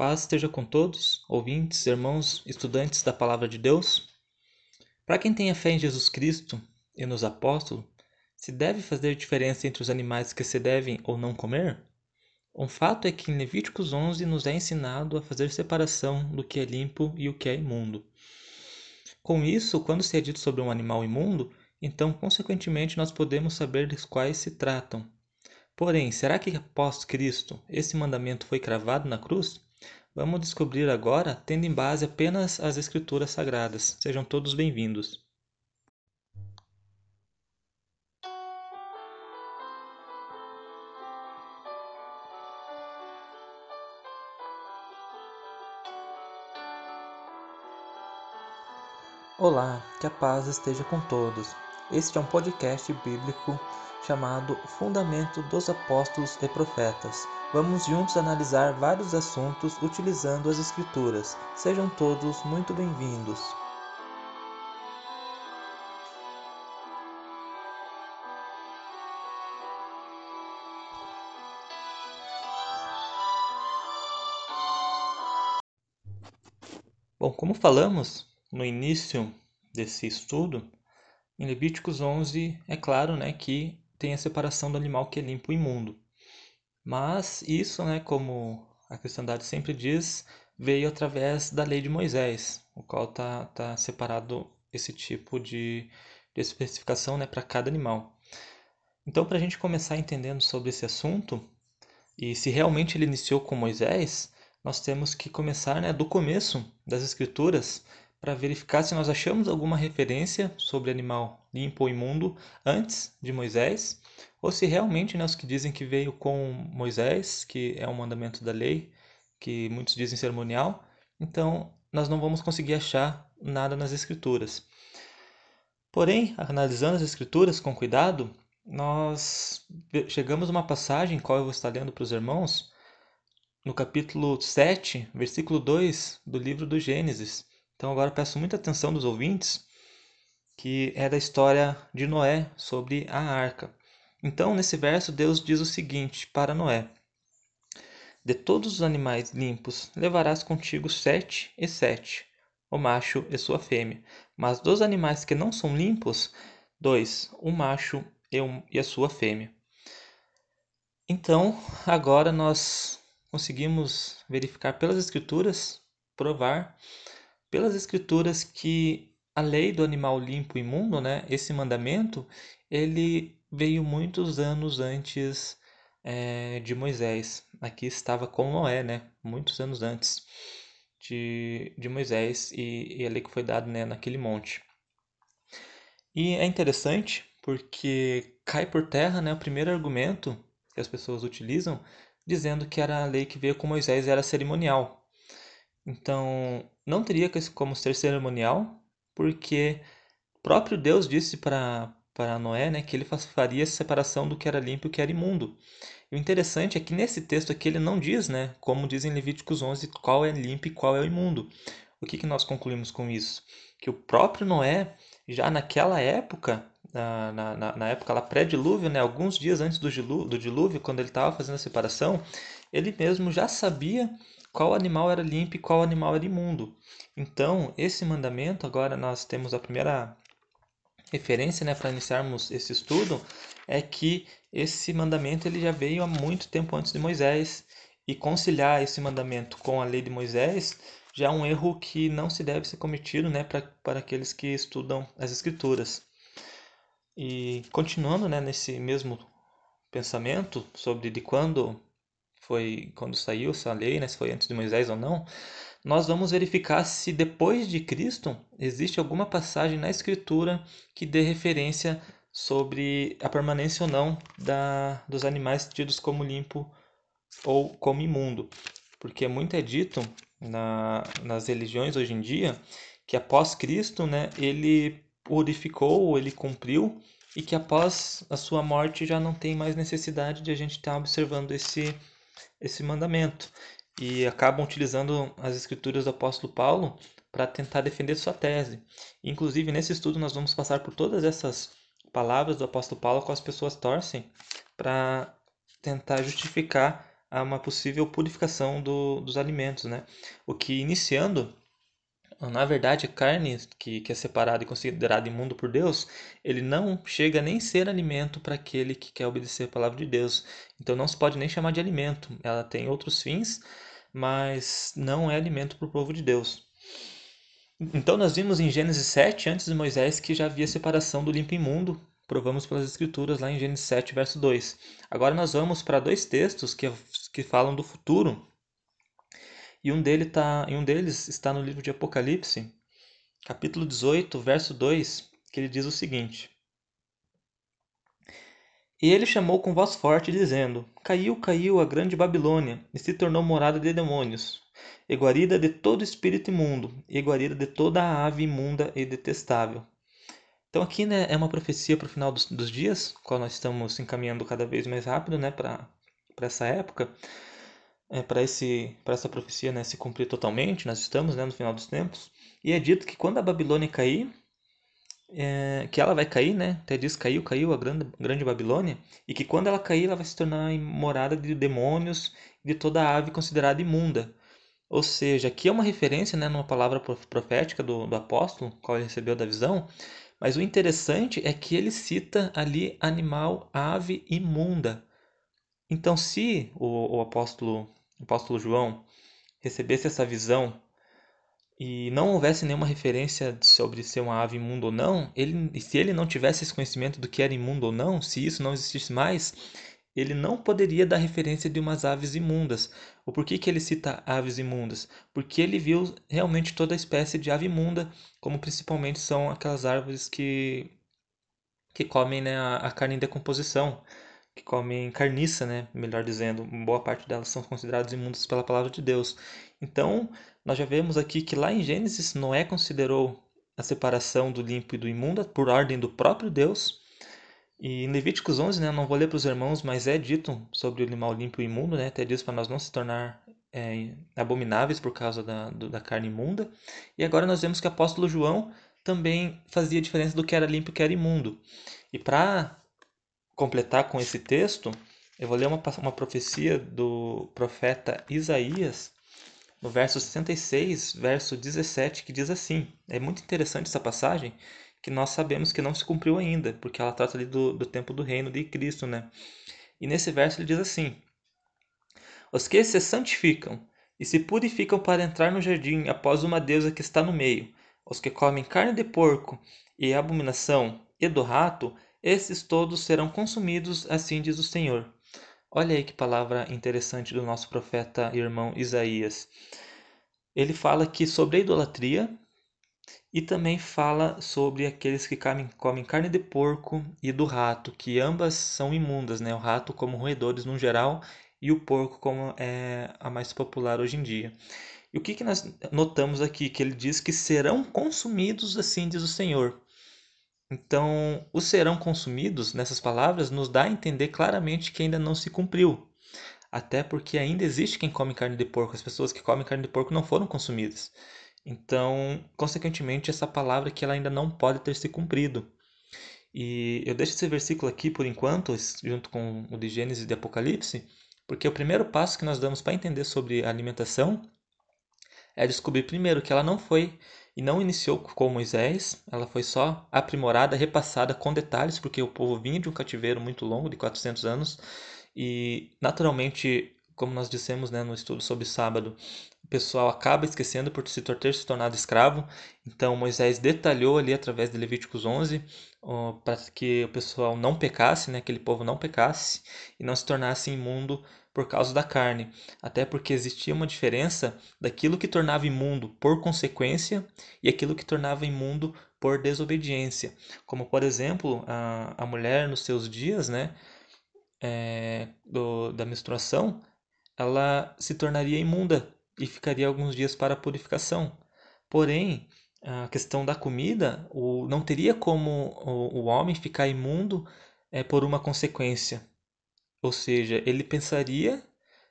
Paz esteja com todos, ouvintes, irmãos, estudantes da Palavra de Deus. Para quem tem a fé em Jesus Cristo e nos apóstolos, se deve fazer diferença entre os animais que se devem ou não comer? Um fato é que em Levíticos 11 nos é ensinado a fazer separação do que é limpo e o que é imundo. Com isso, quando se é dito sobre um animal imundo, então, consequentemente, nós podemos saber dos quais se tratam. Porém, será que após Cristo esse mandamento foi cravado na cruz? Vamos descobrir agora, tendo em base apenas as Escrituras Sagradas. Sejam todos bem-vindos. Olá, que a paz esteja com todos. Este é um podcast bíblico chamado Fundamento dos Apóstolos e Profetas. Vamos juntos analisar vários assuntos utilizando as Escrituras. Sejam todos muito bem-vindos. Bom, como falamos, no início desse estudo, em Levíticos 11, é claro né, que tem a separação do animal que é limpo e imundo. Mas isso, né, como a cristandade sempre diz, veio através da lei de Moisés, o qual está tá separado esse tipo de, de especificação né, para cada animal. Então, para a gente começar entendendo sobre esse assunto, e se realmente ele iniciou com Moisés, nós temos que começar né, do começo das Escrituras para verificar se nós achamos alguma referência sobre animal limpo ou imundo antes de Moisés, ou se realmente né, os que dizem que veio com Moisés, que é um mandamento da lei, que muitos dizem cerimonial, então nós não vamos conseguir achar nada nas Escrituras. Porém, analisando as Escrituras com cuidado, nós chegamos a uma passagem, qual eu vou estar lendo para os irmãos, no capítulo 7, versículo 2 do livro do Gênesis. Então agora peço muita atenção dos ouvintes, que é da história de Noé sobre a arca. Então, nesse verso, Deus diz o seguinte para Noé: De todos os animais limpos levarás contigo sete e sete, o macho e sua fêmea. Mas dos animais que não são limpos, dois, o macho e, e a sua fêmea. Então, agora nós conseguimos verificar pelas escrituras, provar pelas escrituras que a lei do animal limpo e imundo, né, esse mandamento, ele veio muitos anos antes é, de Moisés. Aqui estava com Noé, né, muitos anos antes de, de Moisés e, e a lei que foi dada né, naquele monte. E é interessante porque cai por terra né, o primeiro argumento que as pessoas utilizam dizendo que era a lei que veio com Moisés era cerimonial. Então, não teria como ser cerimonial, porque próprio Deus disse para para Noé, né, que ele faria essa separação do que era limpo e o que era imundo. E o interessante é que nesse texto aqui ele não diz, né, como diz em Levíticos 11, qual é limpo e qual é o imundo. O que, que nós concluímos com isso? Que o próprio Noé, já naquela época, na, na, na época lá pré-dilúvio, né, alguns dias antes do dilúvio, do dilúvio, quando ele estava fazendo a separação, ele mesmo já sabia qual animal era limpo e qual animal era imundo. Então, esse mandamento, agora nós temos a primeira referência né, para iniciarmos esse estudo, é que esse mandamento ele já veio há muito tempo antes de Moisés. E conciliar esse mandamento com a lei de Moisés já é um erro que não se deve ser cometido né, para, aqueles que estudam as Escrituras. E continuando né, nesse mesmo pensamento sobre de quando foi quando saiu essa lei, né, se foi antes de Moisés ou não, nós vamos verificar se depois de Cristo existe alguma passagem na Escritura que dê referência sobre a permanência ou não da, dos animais tidos como limpo ou como imundo. Porque muito é dito na, nas religiões hoje em dia que após Cristo né, ele purificou, ele cumpriu, e que após a sua morte já não tem mais necessidade de a gente estar observando esse, esse mandamento. E acabam utilizando as escrituras do apóstolo Paulo para tentar defender sua tese. Inclusive, nesse estudo, nós vamos passar por todas essas palavras do apóstolo Paulo com as pessoas torcem para tentar justificar uma possível purificação do, dos alimentos, né? O que iniciando na verdade, a carne que, que é separada e considerada imundo por Deus, ele não chega nem ser alimento para aquele que quer obedecer a palavra de Deus. Então não se pode nem chamar de alimento. Ela tem outros fins, mas não é alimento para o povo de Deus. Então nós vimos em Gênesis 7, antes de Moisés, que já havia separação do limpo e imundo. Provamos pelas escrituras lá em Gênesis 7, verso 2. Agora nós vamos para dois textos que, que falam do futuro, e um, dele tá, e um deles está no livro de Apocalipse, capítulo 18, verso 2, que ele diz o seguinte: E ele chamou com voz forte, dizendo: Caiu, caiu a grande Babilônia, e se tornou morada de demônios, e guarida de todo espírito imundo, e guarida de toda ave imunda e detestável. Então aqui né, é uma profecia para o final dos, dos dias, qual nós estamos encaminhando cada vez mais rápido né, para essa época é, para essa profecia né, se cumprir totalmente, nós estamos né, no final dos tempos, e é dito que quando a Babilônia cair, é, que ela vai cair, né? Até diz caiu, caiu a grande, grande Babilônia, e que quando ela cair, ela vai se tornar morada de demônios de toda ave considerada imunda. Ou seja, aqui é uma referência, né, numa palavra profética do, do apóstolo, qual ele recebeu da visão, mas o interessante é que ele cita ali animal, ave imunda. Então, se o, o apóstolo o apóstolo João recebesse essa visão e não houvesse nenhuma referência sobre ser uma ave imunda ou não, ele, se ele não tivesse esse conhecimento do que era imundo ou não, se isso não existisse mais, ele não poderia dar referência de umas aves imundas. O porquê que ele cita aves imundas? Porque ele viu realmente toda a espécie de ave imunda, como principalmente são aquelas árvores que, que comem né, a, a carne em decomposição que comem carniça, né? Melhor dizendo, boa parte delas são consideradas imundas pela palavra de Deus. Então, nós já vemos aqui que lá em Gênesis Noé considerou a separação do limpo e do imundo por ordem do próprio Deus. E em Levíticos 11, né, não vou ler para os irmãos, mas é dito sobre o animal limpo e imundo, né, até diz para nós não se tornar é, abomináveis por causa da, do, da carne imunda. E agora nós vemos que o apóstolo João também fazia diferença do que era limpo e que era imundo. E para completar com esse texto, eu vou ler uma, uma profecia do profeta Isaías, no verso 66, verso 17, que diz assim: é muito interessante essa passagem, que nós sabemos que não se cumpriu ainda, porque ela trata ali do, do tempo do reino de Cristo, né? E nesse verso ele diz assim: Os que se santificam e se purificam para entrar no jardim após uma deusa que está no meio, os que comem carne de porco e abominação e do rato, esses todos serão consumidos, assim diz o Senhor. Olha aí que palavra interessante do nosso profeta irmão Isaías. Ele fala aqui sobre a idolatria e também fala sobre aqueles que comem carne de porco e do rato, que ambas são imundas, né? O rato como roedores no geral e o porco como é a mais popular hoje em dia. E o que, que nós notamos aqui? Que ele diz que serão consumidos, assim diz o Senhor. Então, os serão consumidos, nessas palavras, nos dá a entender claramente que ainda não se cumpriu. Até porque ainda existe quem come carne de porco. As pessoas que comem carne de porco não foram consumidas. Então, consequentemente, essa palavra que ela ainda não pode ter se cumprido. E eu deixo esse versículo aqui por enquanto, junto com o de Gênesis e de Apocalipse, porque o primeiro passo que nós damos para entender sobre alimentação é descobrir primeiro que ela não foi e não iniciou com Moisés, ela foi só aprimorada, repassada com detalhes, porque o povo vinha de um cativeiro muito longo, de 400 anos, e naturalmente, como nós dissemos né, no estudo sobre sábado, o pessoal acaba esquecendo por se ter se tornado escravo, então Moisés detalhou ali através de Levíticos 11 para que o pessoal não pecasse, né, aquele povo não pecasse e não se tornasse imundo por causa da carne, até porque existia uma diferença daquilo que tornava imundo por consequência e aquilo que tornava imundo por desobediência. Como, por exemplo, a, a mulher nos seus dias né, é, do, da menstruação, ela se tornaria imunda e ficaria alguns dias para purificação. Porém, a questão da comida, o, não teria como o, o homem ficar imundo é, por uma consequência. Ou seja, ele pensaria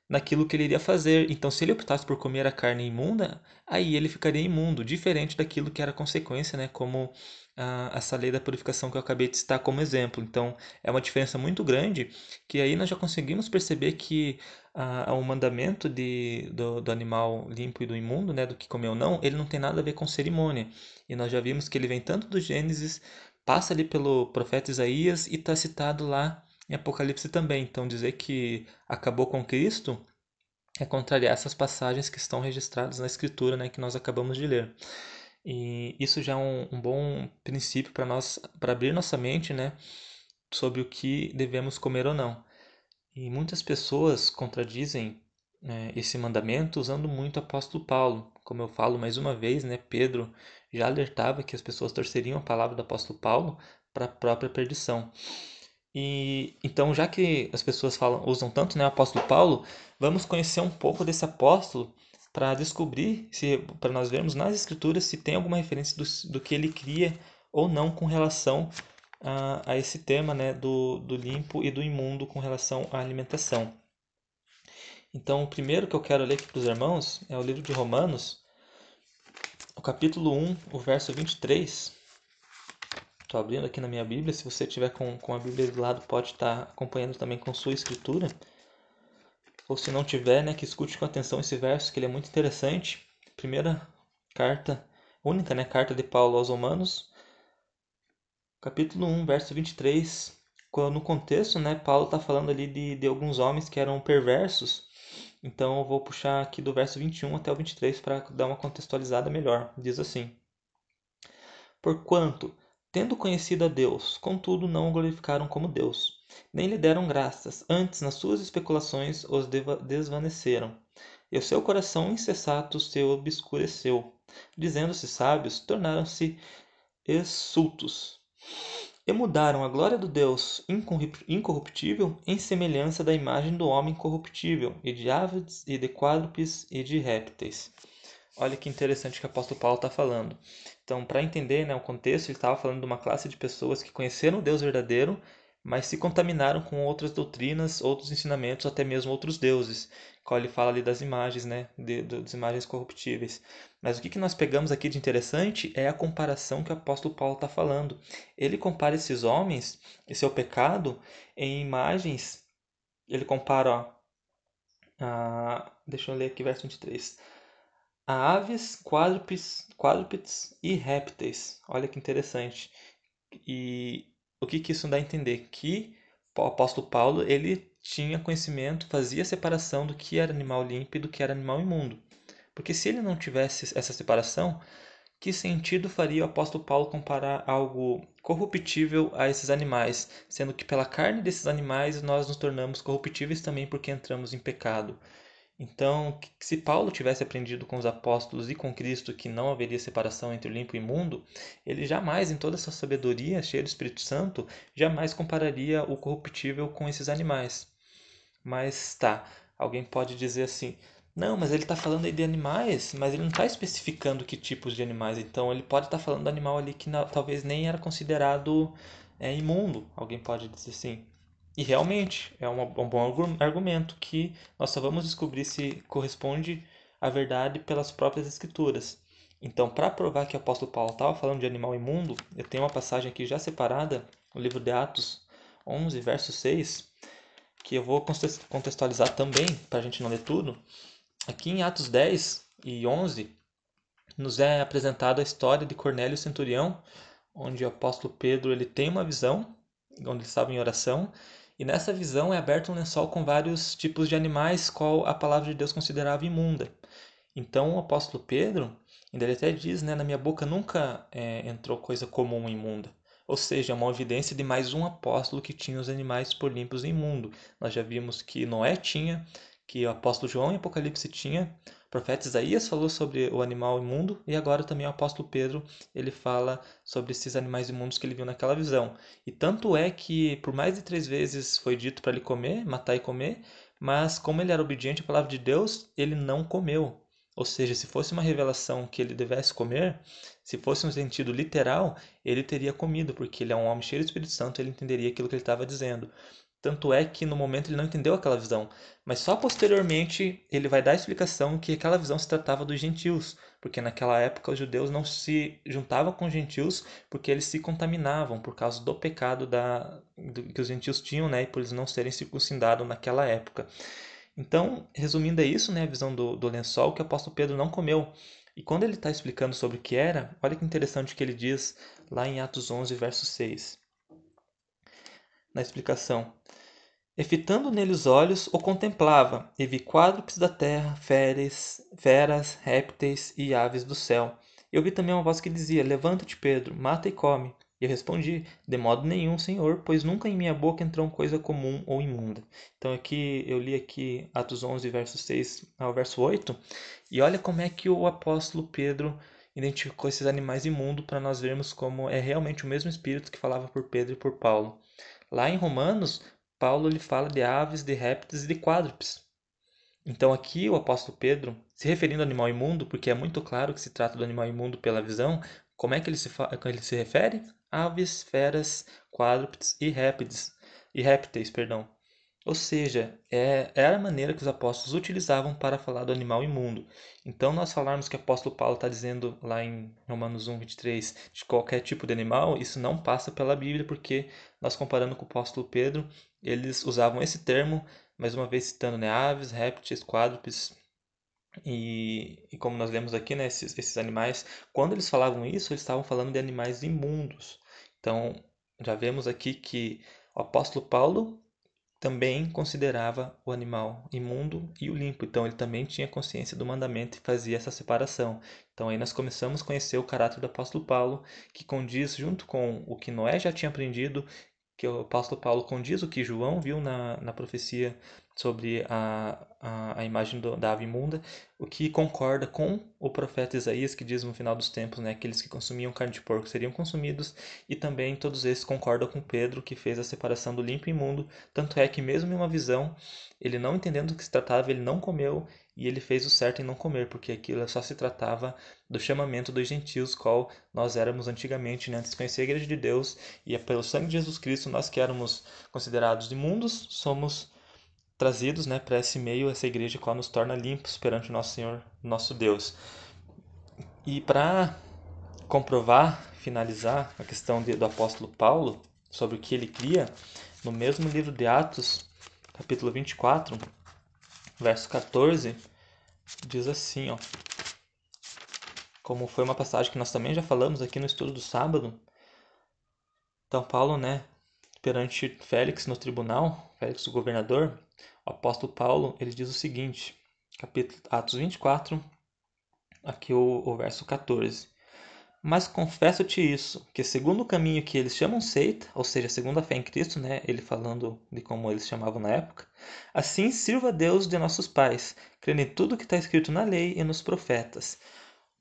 naquilo que ele iria fazer. Então, se ele optasse por comer a carne imunda, aí ele ficaria imundo, diferente daquilo que era consequência, né? Como a, essa lei da purificação que eu acabei de citar como exemplo. Então, é uma diferença muito grande que aí nós já conseguimos perceber que a, o mandamento de, do, do, animal limpo e do imundo, né, do que comer ou não, ele não tem nada a ver com cerimônia. E nós já vimos que ele vem tanto do Gênesis, passa ali pelo profeta Isaías e está citado lá em Apocalipse também. Então, dizer que acabou com Cristo é contrariar essas passagens que estão registradas na Escritura, né, que nós acabamos de ler. E isso já é um, um bom princípio para nós, para abrir nossa mente, né, sobre o que devemos comer ou não. E muitas pessoas contradizem né, esse mandamento usando muito o apóstolo Paulo. Como eu falo mais uma vez, né, Pedro já alertava que as pessoas torceriam a palavra do apóstolo Paulo para a própria perdição. E então, já que as pessoas falam, usam tanto né, o apóstolo Paulo, vamos conhecer um pouco desse apóstolo para descobrir, se para nós vermos nas escrituras se tem alguma referência do, do que ele cria ou não com relação a, a esse tema né, do, do limpo e do imundo com relação à alimentação. Então, o primeiro que eu quero ler aqui para os irmãos é o livro de Romanos, o capítulo 1, o verso 23. Estou abrindo aqui na minha Bíblia. Se você tiver com, com a Bíblia do lado, pode estar tá acompanhando também com sua escritura. Ou se não tiver, né, que escute com atenção esse verso, que ele é muito interessante. Primeira carta, única né, carta de Paulo aos Romanos, capítulo 1, verso 23. No contexto, né, Paulo está falando ali de, de alguns homens que eram perversos. Então eu vou puxar aqui do verso 21 até o 23 para dar uma contextualizada melhor. Diz assim: Porquanto Tendo conhecido a Deus, contudo não o glorificaram como Deus, nem lhe deram graças, antes nas suas especulações os desvaneceram. E o seu coração insensato se obscureceu. Dizendo-se sábios, tornaram-se insultos. E mudaram a glória do Deus incorruptível em semelhança da imagem do homem corruptível, e de aves, e de quádrupes, e de répteis. Olha que interessante que o apóstolo Paulo está falando. Então, para entender né, o contexto, ele estava falando de uma classe de pessoas que conheceram o Deus verdadeiro, mas se contaminaram com outras doutrinas, outros ensinamentos, até mesmo outros deuses. Qual ele fala ali das imagens, né, de, das imagens corruptíveis. Mas o que, que nós pegamos aqui de interessante é a comparação que o apóstolo Paulo está falando. Ele compara esses homens e seu pecado em imagens. Ele compara, ó, a, deixa eu ler aqui verso 23 a aves, quadrúpedes, e répteis. Olha que interessante. E o que, que isso dá a entender? Que o apóstolo Paulo ele tinha conhecimento, fazia separação do que era animal limpo e do que era animal imundo. Porque se ele não tivesse essa separação, que sentido faria o apóstolo Paulo comparar algo corruptível a esses animais, sendo que pela carne desses animais nós nos tornamos corruptíveis também porque entramos em pecado? Então, se Paulo tivesse aprendido com os apóstolos e com Cristo que não haveria separação entre o limpo e o imundo, ele jamais, em toda a sua sabedoria, cheia do Espírito Santo, jamais compararia o corruptível com esses animais. Mas tá, alguém pode dizer assim: não, mas ele está falando aí de animais, mas ele não está especificando que tipos de animais. Então, ele pode estar tá falando do animal ali que não, talvez nem era considerado é, imundo. Alguém pode dizer assim. E realmente é um bom argumento que nós só vamos descobrir se corresponde à verdade pelas próprias escrituras. Então, para provar que o apóstolo Paulo estava falando de animal imundo, eu tenho uma passagem aqui já separada, no livro de Atos 11, verso 6, que eu vou contextualizar também, para a gente não ler tudo. Aqui em Atos 10 e 11, nos é apresentada a história de Cornélio Centurião, onde o apóstolo Pedro ele tem uma visão, onde ele estava em oração, e nessa visão é aberto um lençol com vários tipos de animais, qual a palavra de Deus considerava imunda. Então o apóstolo Pedro, ainda ele até diz, né, na minha boca nunca é, entrou coisa comum imunda. Ou seja, é uma evidência de mais um apóstolo que tinha os animais por limpos e imundo. Nós já vimos que Noé tinha, que o apóstolo João em Apocalipse tinha, o profeta Isaías falou sobre o animal imundo e agora também o apóstolo Pedro ele fala sobre esses animais imundos que ele viu naquela visão. E tanto é que por mais de três vezes foi dito para ele comer, matar e comer, mas como ele era obediente à palavra de Deus, ele não comeu. Ou seja, se fosse uma revelação que ele devesse comer, se fosse um sentido literal, ele teria comido, porque ele é um homem cheio do Espírito Santo, ele entenderia aquilo que ele estava dizendo. Tanto é que no momento ele não entendeu aquela visão, mas só posteriormente ele vai dar a explicação que aquela visão se tratava dos gentios, porque naquela época os judeus não se juntavam com os gentios porque eles se contaminavam por causa do pecado da, do, que os gentios tinham, né, e por eles não serem circuncidados naquela época. Então, resumindo é isso, né, a visão do, do lençol que o apóstolo Pedro não comeu. E quando ele está explicando sobre o que era, olha que interessante que ele diz lá em Atos 11, verso 6. Na explicação. E fitando nele os olhos, o contemplava, e vi quádrupes da terra, feres, feras, répteis e aves do céu. Eu vi também uma voz que dizia: Levanta-te, Pedro, mata e come. E eu respondi: De modo nenhum, Senhor, pois nunca em minha boca entrou coisa comum ou imunda. Então aqui eu li aqui Atos 11, verso 6 ao verso 8, e olha como é que o apóstolo Pedro identificou esses animais imundos para nós vermos como é realmente o mesmo espírito que falava por Pedro e por Paulo. Lá em Romanos, Paulo ele fala de aves, de répteis e de quádrupes. Então aqui o apóstolo Pedro, se referindo ao animal imundo, porque é muito claro que se trata do animal imundo pela visão, como é que ele se, ele se refere? Aves, feras, quádrupes e répteis, e répteis, perdão. Ou seja, é, era a maneira que os apóstolos utilizavam para falar do animal imundo. Então, nós falarmos que o apóstolo Paulo está dizendo lá em Romanos 1, 23, de qualquer tipo de animal, isso não passa pela Bíblia, porque nós comparando com o apóstolo Pedro, eles usavam esse termo, mais uma vez citando né, aves, répteis, quádrupes, e, e, como nós lemos aqui, né, esses, esses animais, quando eles falavam isso, eles estavam falando de animais imundos. Então, já vemos aqui que o apóstolo Paulo também considerava o animal imundo e o limpo. Então ele também tinha consciência do mandamento e fazia essa separação. Então aí nós começamos a conhecer o caráter do apóstolo Paulo, que condiz junto com o que Noé já tinha aprendido, que o apóstolo Paulo condiz o que João viu na, na profecia sobre a, a, a imagem do, da ave imunda, o que concorda com o profeta Isaías, que diz no final dos tempos, né, aqueles que consumiam carne de porco seriam consumidos, e também todos esses concordam com Pedro, que fez a separação do limpo e imundo, tanto é que mesmo em uma visão, ele não entendendo do que se tratava, ele não comeu, e ele fez o certo em não comer, porque aquilo só se tratava do chamamento dos gentios, qual nós éramos antigamente, né, antes de conhecer a igreja de Deus, e é pelo sangue de Jesus Cristo, nós que éramos considerados imundos, somos trazidos né, para esse meio, essa igreja, qual nos torna limpos perante o nosso Senhor, nosso Deus. E para comprovar, finalizar a questão de, do apóstolo Paulo sobre o que ele cria, no mesmo livro de Atos, capítulo 24, verso 14, diz assim, ó. Como foi uma passagem que nós também já falamos aqui no estudo do sábado. Então Paulo, né, perante Félix no tribunal, Félix o governador, o apóstolo Paulo, ele diz o seguinte, capítulo Atos 24, aqui o, o verso 14. Mas confesso-te isso, que segundo o caminho que eles chamam seita, ou seja, segundo a fé em Cristo, né, ele falando de como eles chamavam na época, assim sirva Deus de nossos pais, crendo em tudo que está escrito na lei e nos profetas,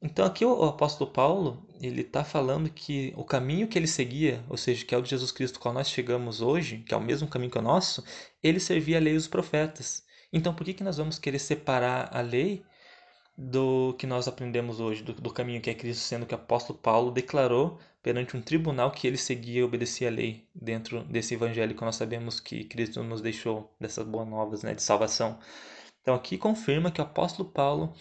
então aqui o apóstolo Paulo, ele está falando que o caminho que ele seguia, ou seja, que é o de Jesus Cristo qual nós chegamos hoje, que é o mesmo caminho que o nosso, ele servia a lei dos profetas. Então por que, que nós vamos querer separar a lei do que nós aprendemos hoje, do, do caminho que é Cristo, sendo que o apóstolo Paulo declarou perante um tribunal que ele seguia e obedecia a lei dentro desse evangelho que nós sabemos que Cristo nos deixou, dessas boas novas né, de salvação. Então aqui confirma que o apóstolo Paulo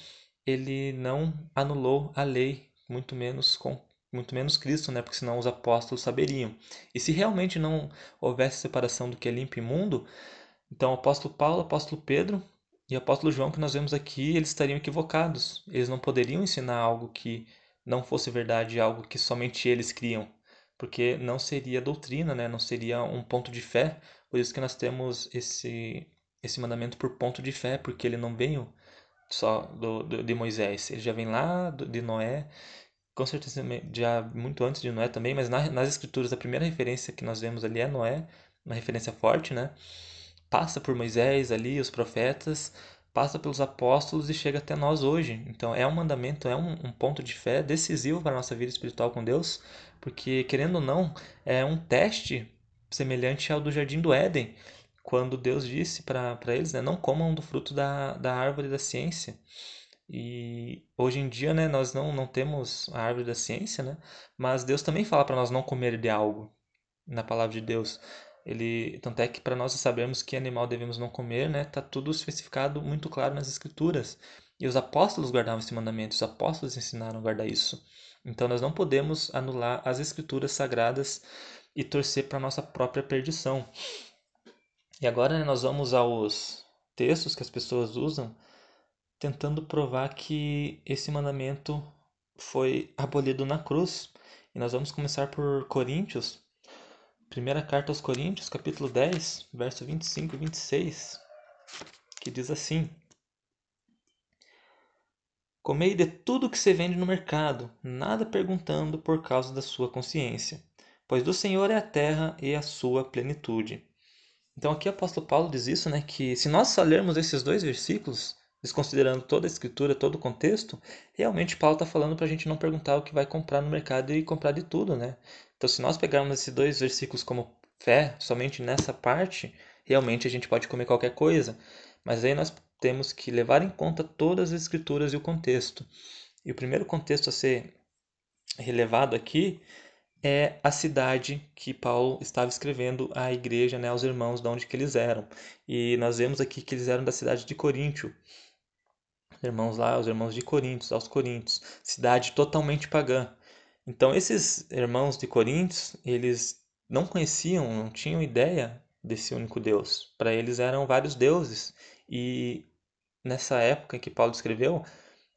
ele não anulou a lei, muito menos com muito menos Cristo, né? Porque senão os apóstolos saberiam. E se realmente não houvesse separação do que é limpo e imundo, então o apóstolo Paulo, o apóstolo Pedro e o apóstolo João que nós vemos aqui, eles estariam equivocados. Eles não poderiam ensinar algo que não fosse verdade, algo que somente eles criam, porque não seria doutrina, né? Não seria um ponto de fé. Por isso que nós temos esse esse mandamento por ponto de fé, porque ele não veio só do, do, de Moisés. Ele já vem lá do, de Noé, com certeza já muito antes de Noé também, mas na, nas escrituras a primeira referência que nós vemos ali é Noé, uma referência forte, né? Passa por Moisés ali, os profetas, passa pelos apóstolos e chega até nós hoje. Então é um mandamento, é um, um ponto de fé decisivo para a nossa vida espiritual com Deus, porque querendo ou não, é um teste semelhante ao do jardim do Éden quando Deus disse para eles, né, não comam do fruto da, da árvore da ciência. E hoje em dia, né, nós não, não temos a árvore da ciência, né, mas Deus também fala para nós não comer de algo na palavra de Deus. Ele, tanto é que para nós sabermos que animal devemos não comer, né, tá tudo especificado muito claro nas escrituras. E os apóstolos guardavam esse mandamento, os apóstolos ensinaram a guardar isso. Então nós não podemos anular as escrituras sagradas e torcer para nossa própria perdição. E agora né, nós vamos aos textos que as pessoas usam tentando provar que esse mandamento foi abolido na cruz. E nós vamos começar por Coríntios, primeira carta aos Coríntios, capítulo 10, verso 25 e 26, que diz assim: Comei de tudo que se vende no mercado, nada perguntando por causa da sua consciência, pois do Senhor é a terra e a sua plenitude. Então aqui o apóstolo Paulo diz isso, né, que se nós só lermos esses dois versículos, desconsiderando toda a escritura, todo o contexto, realmente Paulo está falando para a gente não perguntar o que vai comprar no mercado e comprar de tudo, né? Então, se nós pegarmos esses dois versículos como fé, somente nessa parte, realmente a gente pode comer qualquer coisa. Mas aí nós temos que levar em conta todas as escrituras e o contexto. E o primeiro contexto a ser relevado aqui é a cidade que Paulo estava escrevendo à igreja, né, aos irmãos de onde que eles eram. E nós vemos aqui que eles eram da cidade de Coríntio irmãos lá, os irmãos de Coríntios, aos Coríntios, cidade totalmente pagã. Então esses irmãos de Coríntios, eles não conheciam, não tinham ideia desse único Deus. Para eles eram vários deuses e nessa época que Paulo escreveu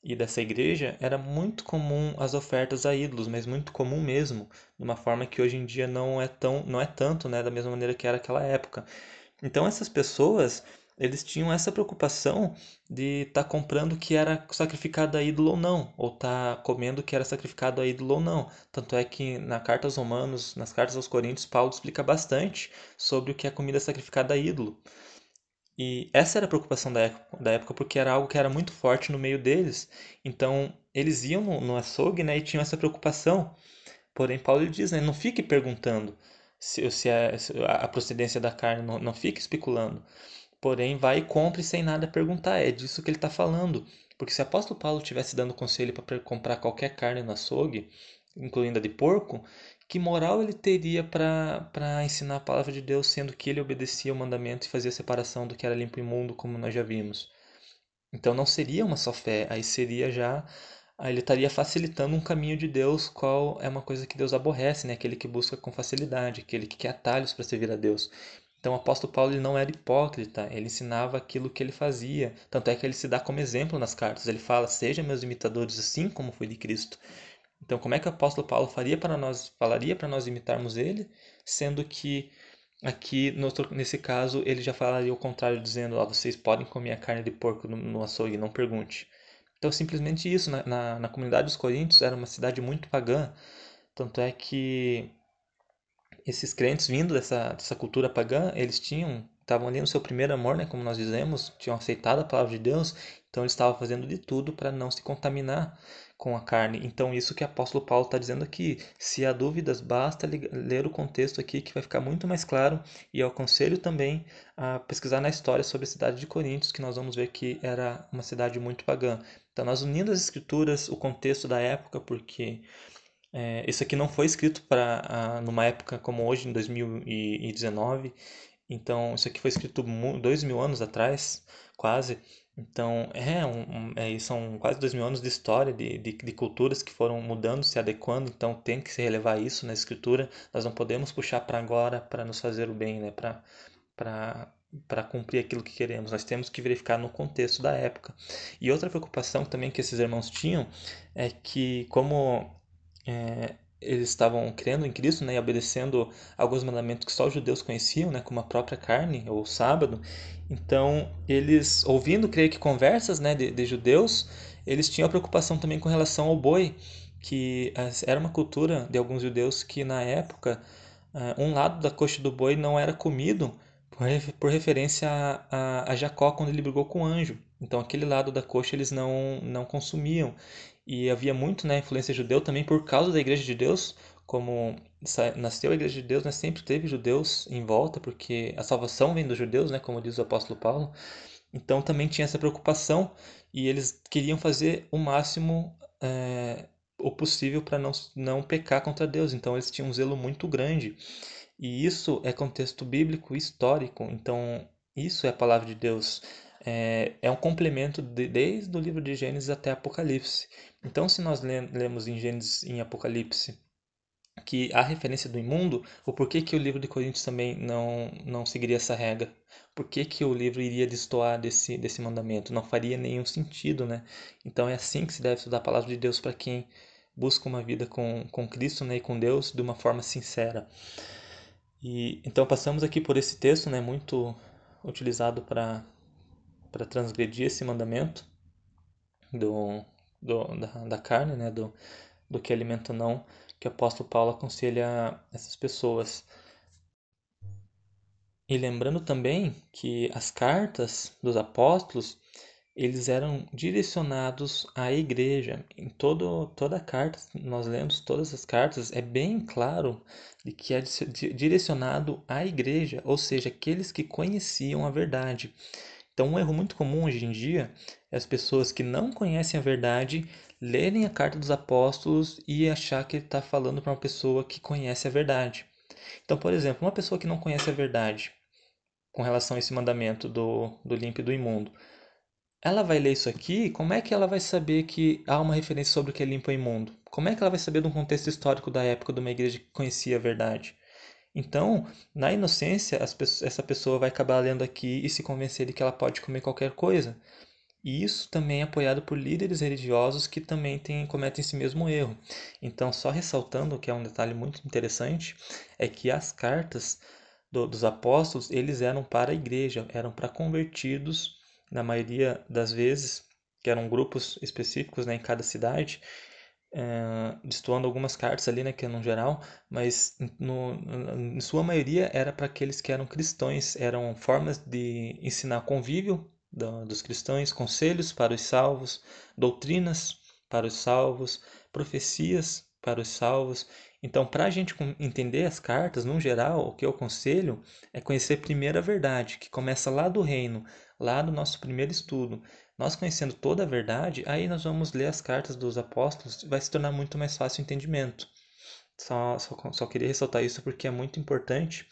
e dessa igreja era muito comum as ofertas a ídolos, mas muito comum mesmo, de uma forma que hoje em dia não é tão, não é tanto, né, da mesma maneira que era aquela época. Então essas pessoas eles tinham essa preocupação de estar tá comprando que era sacrificado a ídolo ou não, ou estar tá comendo que era sacrificado a ídolo ou não. Tanto é que na carta aos Romanos, nas cartas aos Coríntios, Paulo explica bastante sobre o que é comida sacrificada a ídolo. E essa era a preocupação da época, da época porque era algo que era muito forte no meio deles. Então, eles iam no, açougue né, e tinham essa preocupação. Porém, Paulo diz, né, não fique perguntando se, se, a, se a procedência da carne, não, não fique especulando porém vai e compre sem nada perguntar. É disso que ele está falando. Porque se o apóstolo Paulo estivesse dando conselho para comprar qualquer carne no açougue, incluindo a de porco, que moral ele teria para ensinar a palavra de Deus, sendo que ele obedecia o mandamento e fazia separação do que era limpo e imundo, como nós já vimos? Então não seria uma só fé, aí seria já. Aí ele estaria facilitando um caminho de Deus, qual é uma coisa que Deus aborrece, né? aquele que busca com facilidade, aquele que quer atalhos para servir a Deus. Então o apóstolo Paulo ele não era hipócrita, ele ensinava aquilo que ele fazia. Tanto é que ele se dá como exemplo nas cartas. Ele fala: "Sejam meus imitadores assim como fui de Cristo". Então como é que o apóstolo Paulo faria para nós, falaria para nós imitarmos ele, sendo que aqui nesse caso ele já falaria o contrário, dizendo: "Ó, vocês podem comer a carne de porco no, no açougue, não pergunte". Então simplesmente isso na, na, na comunidade dos Coríntios era uma cidade muito pagã, tanto é que esses crentes vindo dessa, dessa cultura pagã, eles tinham, estavam ali no seu primeiro amor, né, como nós dizemos, tinham aceitado a palavra de Deus, então eles estavam fazendo de tudo para não se contaminar com a carne. Então, isso que o apóstolo Paulo está dizendo aqui. Se há dúvidas, basta ler o contexto aqui que vai ficar muito mais claro. E eu aconselho também a pesquisar na história sobre a cidade de Coríntios, que nós vamos ver que era uma cidade muito pagã. Então, nós unindo as escrituras, o contexto da época, porque é, isso aqui não foi escrito para numa época como hoje, em 2019. Então, isso aqui foi escrito dois mil anos atrás, quase. Então, é, um, é, são quase dois mil anos de história, de, de, de, culturas que foram mudando, se adequando. Então, tem que se relevar isso na escritura. Nós não podemos puxar para agora para nos fazer o bem, né? para para cumprir aquilo que queremos. Nós temos que verificar no contexto da época. E outra preocupação também que esses irmãos tinham é que, como é, eles estavam crendo em Cristo né, e obedecendo alguns mandamentos que só os judeus conheciam, né, como a própria carne ou o sábado. Então, eles, ouvindo, creio que conversas né, de, de judeus, eles tinham a preocupação também com relação ao boi, que era uma cultura de alguns judeus que na época uh, um lado da coxa do boi não era comido por referência a, a, a, Jacó quando ele brigou com o anjo. Então aquele lado da coxa eles não, não consumiam e havia muito né, influência judeu também por causa da Igreja de Deus, como nasceu a Igreja de Deus, né, sempre teve judeus em volta, porque a salvação vem dos judeus, né, como diz o apóstolo Paulo. Então também tinha essa preocupação e eles queriam fazer o máximo é, o possível para não, não pecar contra Deus. Então eles tinham um zelo muito grande. E isso é contexto bíblico histórico, então isso é a palavra de Deus. É, é um complemento de, desde o livro de Gênesis até Apocalipse. Então, se nós lemos em Gênesis em Apocalipse que há referência do imundo, o porquê que o livro de Coríntios também não, não seguiria essa regra? Por que, que o livro iria destoar desse, desse mandamento? Não faria nenhum sentido, né? Então é assim que se deve estudar a palavra de Deus para quem busca uma vida com, com Cristo né, e com Deus de uma forma sincera. E então passamos aqui por esse texto, né, muito utilizado para para transgredir esse mandamento do, do da, da carne, né, do, do que alimenta não, que o apóstolo Paulo aconselha essas pessoas. E lembrando também que as cartas dos apóstolos eles eram direcionados à igreja. Em todo, toda a carta, nós lemos todas as cartas, é bem claro de que é direcionado à igreja, ou seja, aqueles que conheciam a verdade. Então, um erro muito comum hoje em dia é as pessoas que não conhecem a verdade lerem a carta dos apóstolos e achar que ele está falando para uma pessoa que conhece a verdade. Então, por exemplo, uma pessoa que não conhece a verdade com relação a esse mandamento do, do limpo e do imundo, ela vai ler isso aqui, como é que ela vai saber que há uma referência sobre o que é limpo e imundo? Como é que ela vai saber de um contexto histórico da época de uma igreja que conhecia a verdade? Então, na inocência, pessoas, essa pessoa vai acabar lendo aqui e se convencer de que ela pode comer qualquer coisa. E isso também é apoiado por líderes religiosos que também tem, cometem esse mesmo erro. Então, só ressaltando, que é um detalhe muito interessante, é que as cartas do, dos apóstolos, eles eram para a igreja, eram para convertidos na maioria das vezes, que eram grupos específicos né, em cada cidade, é, destoando algumas cartas ali, né, que é no geral, mas no, em sua maioria era para aqueles que eram cristãos, eram formas de ensinar convívio do, dos cristãos, conselhos para os salvos, doutrinas para os salvos, profecias para os salvos. Então, para a gente entender as cartas, no geral, o que eu aconselho é conhecer primeiro a verdade, que começa lá do reino, lá do nosso primeiro estudo. Nós conhecendo toda a verdade, aí nós vamos ler as cartas dos apóstolos, vai se tornar muito mais fácil o entendimento. Só, só, só queria ressaltar isso porque é muito importante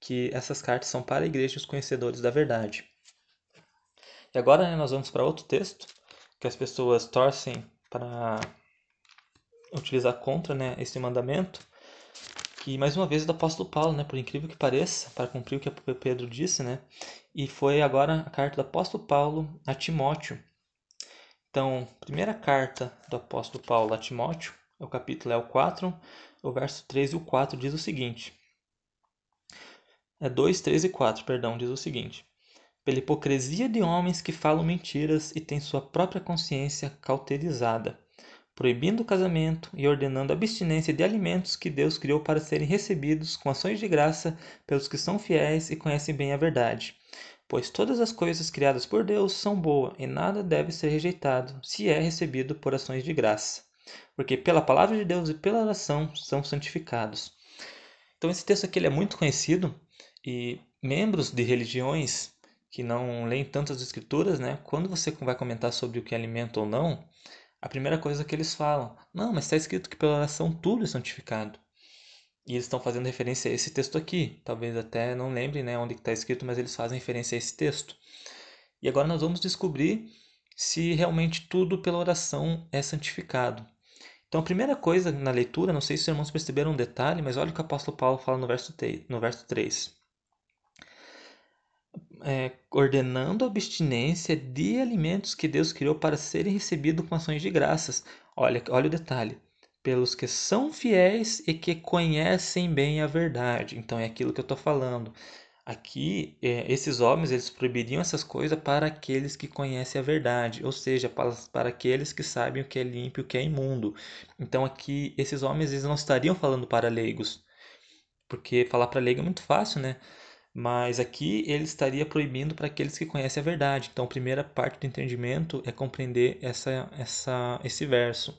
que essas cartas são para a igreja os conhecedores da verdade. E agora né, nós vamos para outro texto que as pessoas torcem para utilizar contra né, esse mandamento, que mais uma vez é do apóstolo Paulo, né, por incrível que pareça, para cumprir o que Pedro disse, né, e foi agora a carta do apóstolo Paulo a Timóteo. Então, primeira carta do apóstolo Paulo a Timóteo, o capítulo é o 4, o verso 3 e o 4 diz o seguinte. É 2, 3 e 4, perdão, diz o seguinte: Pela hipocrisia de homens que falam mentiras e têm sua própria consciência cauterizada proibindo o casamento e ordenando a abstinência de alimentos que Deus criou para serem recebidos com ações de graça pelos que são fiéis e conhecem bem a verdade. Pois todas as coisas criadas por Deus são boas e nada deve ser rejeitado se é recebido por ações de graça. Porque pela palavra de Deus e pela oração são santificados. Então esse texto aqui é muito conhecido e membros de religiões que não leem tantas escrituras, né, quando você vai comentar sobre o que é alimento ou não, a primeira coisa que eles falam, não, mas está escrito que pela oração tudo é santificado. E eles estão fazendo referência a esse texto aqui. Talvez até não lembrem né, onde está escrito, mas eles fazem referência a esse texto. E agora nós vamos descobrir se realmente tudo pela oração é santificado. Então, a primeira coisa na leitura, não sei se os irmãos perceberam um detalhe, mas olha o que o apóstolo Paulo fala no verso, no verso 3 é, ordenando a abstinência de alimentos que Deus criou para serem recebidos com ações de graças. Olha, olha o detalhe. Pelos que são fiéis e que conhecem bem a verdade. Então é aquilo que eu estou falando. Aqui, é, esses homens eles proibiriam essas coisas para aqueles que conhecem a verdade, ou seja, para, para aqueles que sabem o que é limpo e o que é imundo. Então aqui, esses homens eles não estariam falando para leigos, porque falar para leigo é muito fácil, né? Mas aqui ele estaria proibindo para aqueles que conhecem a verdade. Então, a primeira parte do entendimento é compreender essa, essa, esse verso.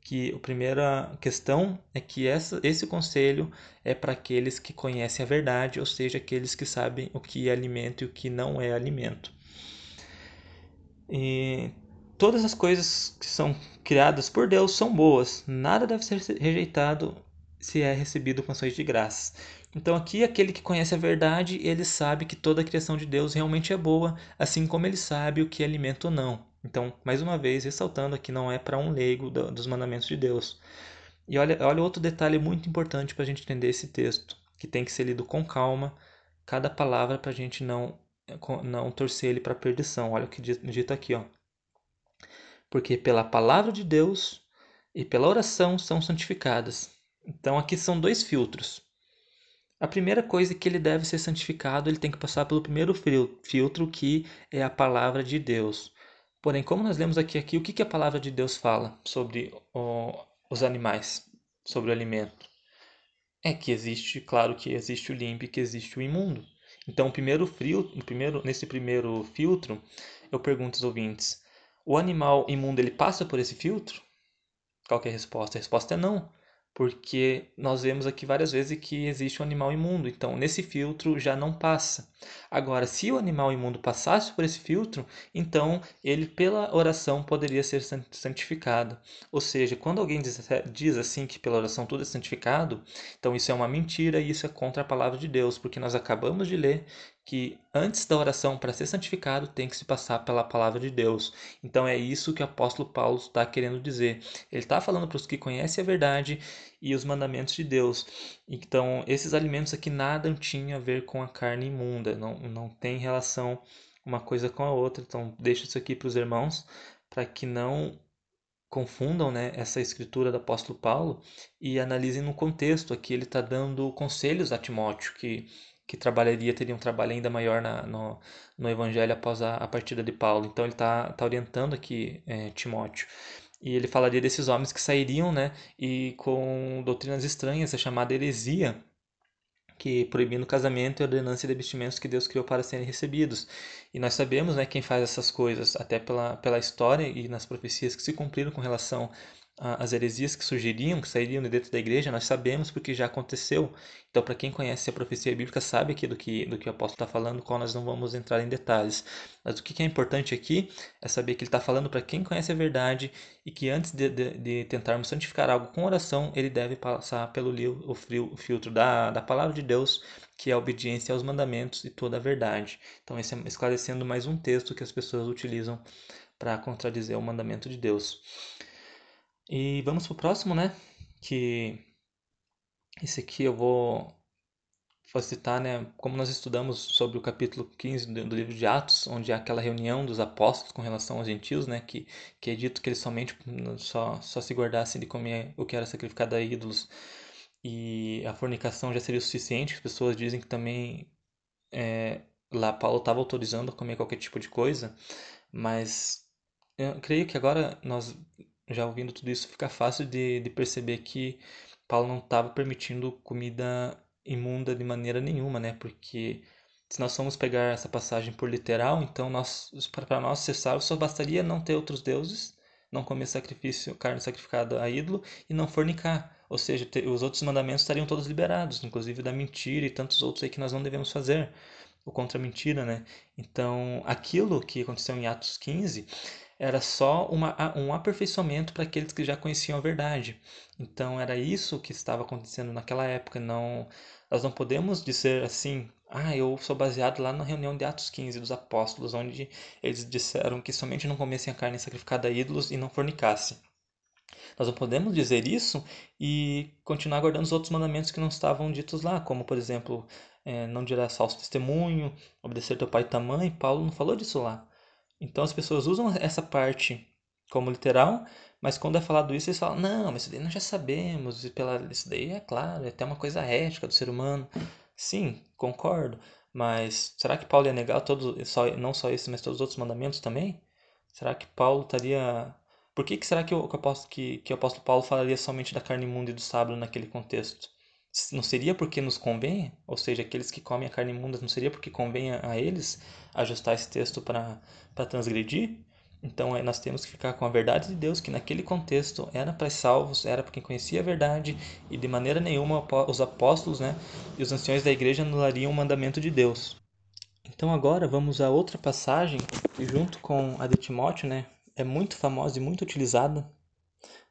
Que a primeira questão é que essa, esse conselho é para aqueles que conhecem a verdade, ou seja, aqueles que sabem o que é alimento e o que não é alimento. E todas as coisas que são criadas por Deus são boas, nada deve ser rejeitado se é recebido com ações de graças. Então aqui aquele que conhece a verdade, ele sabe que toda a criação de Deus realmente é boa, assim como ele sabe o que é alimento ou não. Então, mais uma vez, ressaltando aqui, não é para um leigo dos mandamentos de Deus. E olha, olha outro detalhe muito importante para a gente entender esse texto, que tem que ser lido com calma, cada palavra para a gente não, não torcer ele para perdição. Olha o que dito aqui, ó. Porque pela palavra de Deus e pela oração são santificadas. Então aqui são dois filtros. A primeira coisa que ele deve ser santificado, ele tem que passar pelo primeiro filtro, que é a palavra de Deus. Porém, como nós lemos aqui, aqui o que, a palavra de Deus fala sobre o, os animais, sobre o alimento? É que existe, claro que existe o limpo e que existe o imundo. Então, primeiro frio, o primeiro, nesse primeiro filtro, eu pergunto aos ouvintes: o animal imundo ele passa por esse filtro? Qual é a resposta? A resposta é não porque nós vemos aqui várias vezes que existe um animal imundo, então nesse filtro já não passa. Agora, se o animal imundo passasse por esse filtro, então ele pela oração poderia ser santificado. Ou seja, quando alguém diz, diz assim que pela oração tudo é santificado, então isso é uma mentira e isso é contra a palavra de Deus, porque nós acabamos de ler que antes da oração para ser santificado tem que se passar pela palavra de Deus. Então é isso que o apóstolo Paulo está querendo dizer. Ele está falando para os que conhecem a verdade e os mandamentos de Deus. Então esses alimentos aqui nada tinham a ver com a carne imunda, não, não tem relação uma coisa com a outra. Então deixo isso aqui para os irmãos para que não confundam né, essa escritura do apóstolo Paulo e analisem no contexto. Aqui ele está dando conselhos a Timóteo que que trabalharia, teria um trabalho ainda maior na, no, no Evangelho após a, a partida de Paulo. Então ele está tá orientando aqui é, Timóteo. E ele falaria desses homens que sairiam né, e com doutrinas estranhas, a chamada heresia, que proibindo o casamento e a ordenança de vestimentos que Deus criou para serem recebidos. E nós sabemos né, quem faz essas coisas, até pela, pela história e nas profecias que se cumpriram com relação as heresias que surgiriam, que sairiam de dentro da igreja, nós sabemos porque já aconteceu. Então, para quem conhece a profecia bíblica, sabe aqui do que, do que o apóstolo está falando, qual nós não vamos entrar em detalhes. Mas o que é importante aqui é saber que ele está falando para quem conhece a verdade e que antes de, de, de, tentarmos santificar algo com oração, ele deve passar pelo o, frio, o filtro da, da palavra de Deus, que é a obediência aos mandamentos e toda a verdade. Então, esse é esclarecendo mais um texto que as pessoas utilizam para contradizer o mandamento de Deus. E vamos pro próximo, né? Que esse aqui eu vou citar, né? Como nós estudamos sobre o capítulo 15 do livro de Atos, onde há aquela reunião dos apóstolos com relação aos gentios, né? Que, que é dito que eles somente só, só se guardassem de comer o que era sacrificado a ídolos e a fornicação já seria o suficiente. As pessoas dizem que também é, lá Paulo estava autorizando a comer qualquer tipo de coisa, mas eu creio que agora nós já ouvindo tudo isso, fica fácil de, de perceber que Paulo não estava permitindo comida imunda de maneira nenhuma, né? Porque se nós formos pegar essa passagem por literal, então para nós ser salvos, só bastaria não ter outros deuses, não comer sacrifício, carne sacrificada a ídolo e não fornicar. Ou seja, ter, os outros mandamentos estariam todos liberados, inclusive da mentira e tantos outros aí que nós não devemos fazer, o contra a mentira, né? Então, aquilo que aconteceu em Atos 15 era só uma, um aperfeiçoamento para aqueles que já conheciam a verdade. Então era isso que estava acontecendo naquela época. Não, nós não podemos dizer assim, ah, eu sou baseado lá na reunião de Atos 15 dos apóstolos, onde eles disseram que somente não comessem a carne sacrificada a ídolos e não fornicassem. Nós não podemos dizer isso e continuar guardando os outros mandamentos que não estavam ditos lá, como, por exemplo, é, não dirás falso testemunho, obedecer teu pai e tua mãe. Paulo não falou disso lá. Então as pessoas usam essa parte como literal, mas quando é falado isso, eles falam, não, mas isso daí nós já sabemos, e pela, isso daí é claro, é até uma coisa ética do ser humano. Sim, concordo, mas será que Paulo ia negar todos, só, não só esse, mas todos os outros mandamentos também? Será que Paulo estaria... Por que, que será que o, que, o apóstolo, que, que o apóstolo Paulo falaria somente da carne imunda e do sábado naquele contexto? Não seria porque nos convém, ou seja, aqueles que comem a carne imunda, não seria porque convém a eles ajustar esse texto para transgredir? Então nós temos que ficar com a verdade de Deus, que naquele contexto era para salvos, era para quem conhecia a verdade, e de maneira nenhuma os apóstolos né, e os anciões da igreja anulariam o mandamento de Deus. Então agora vamos a outra passagem, que junto com a de Timóteo, né, é muito famosa e muito utilizada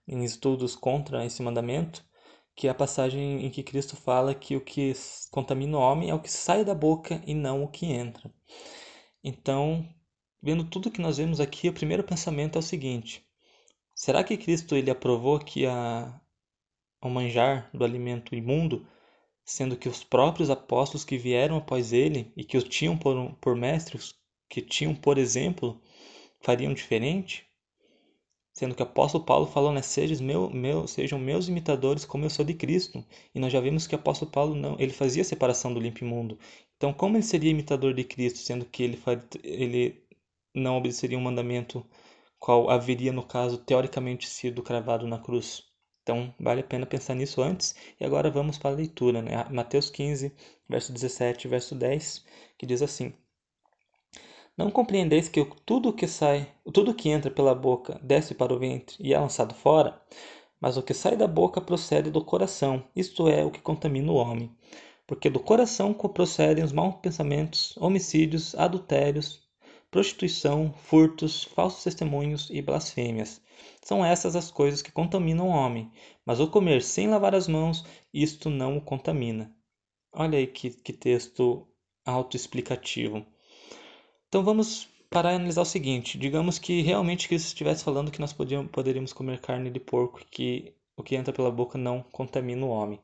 em estudos contra esse mandamento, que é a passagem em que Cristo fala que o que contamina o homem é o que sai da boca e não o que entra. Então, vendo tudo que nós vemos aqui, o primeiro pensamento é o seguinte: será que Cristo ele aprovou que a, o manjar do alimento imundo, sendo que os próprios apóstolos que vieram após ele e que o tinham por, por mestres, que tinham por exemplo, fariam diferente? Sendo que o apóstolo Paulo falou, né, sejam, meu, meu, sejam meus imitadores como eu sou de Cristo. E nós já vimos que o apóstolo Paulo não, ele fazia separação do limpo imundo. Então, como ele seria imitador de Cristo, sendo que ele, ele não obedeceria um mandamento qual haveria, no caso, teoricamente sido cravado na cruz? Então, vale a pena pensar nisso antes. E agora vamos para a leitura, né? Mateus 15, verso 17 verso 10, que diz assim: não compreendeis que tudo que sai, tudo que entra pela boca desce para o ventre e é lançado fora? Mas o que sai da boca procede do coração, isto é, o que contamina o homem. Porque do coração procedem os maus pensamentos, homicídios, adultérios, prostituição, furtos, falsos testemunhos e blasfêmias. São essas as coisas que contaminam o homem, mas o comer sem lavar as mãos, isto não o contamina. Olha aí que, que texto autoexplicativo. Então vamos parar e analisar o seguinte: digamos que realmente Cristo estivesse falando que nós podíamos, poderíamos comer carne de porco e que o que entra pela boca não contamina o homem.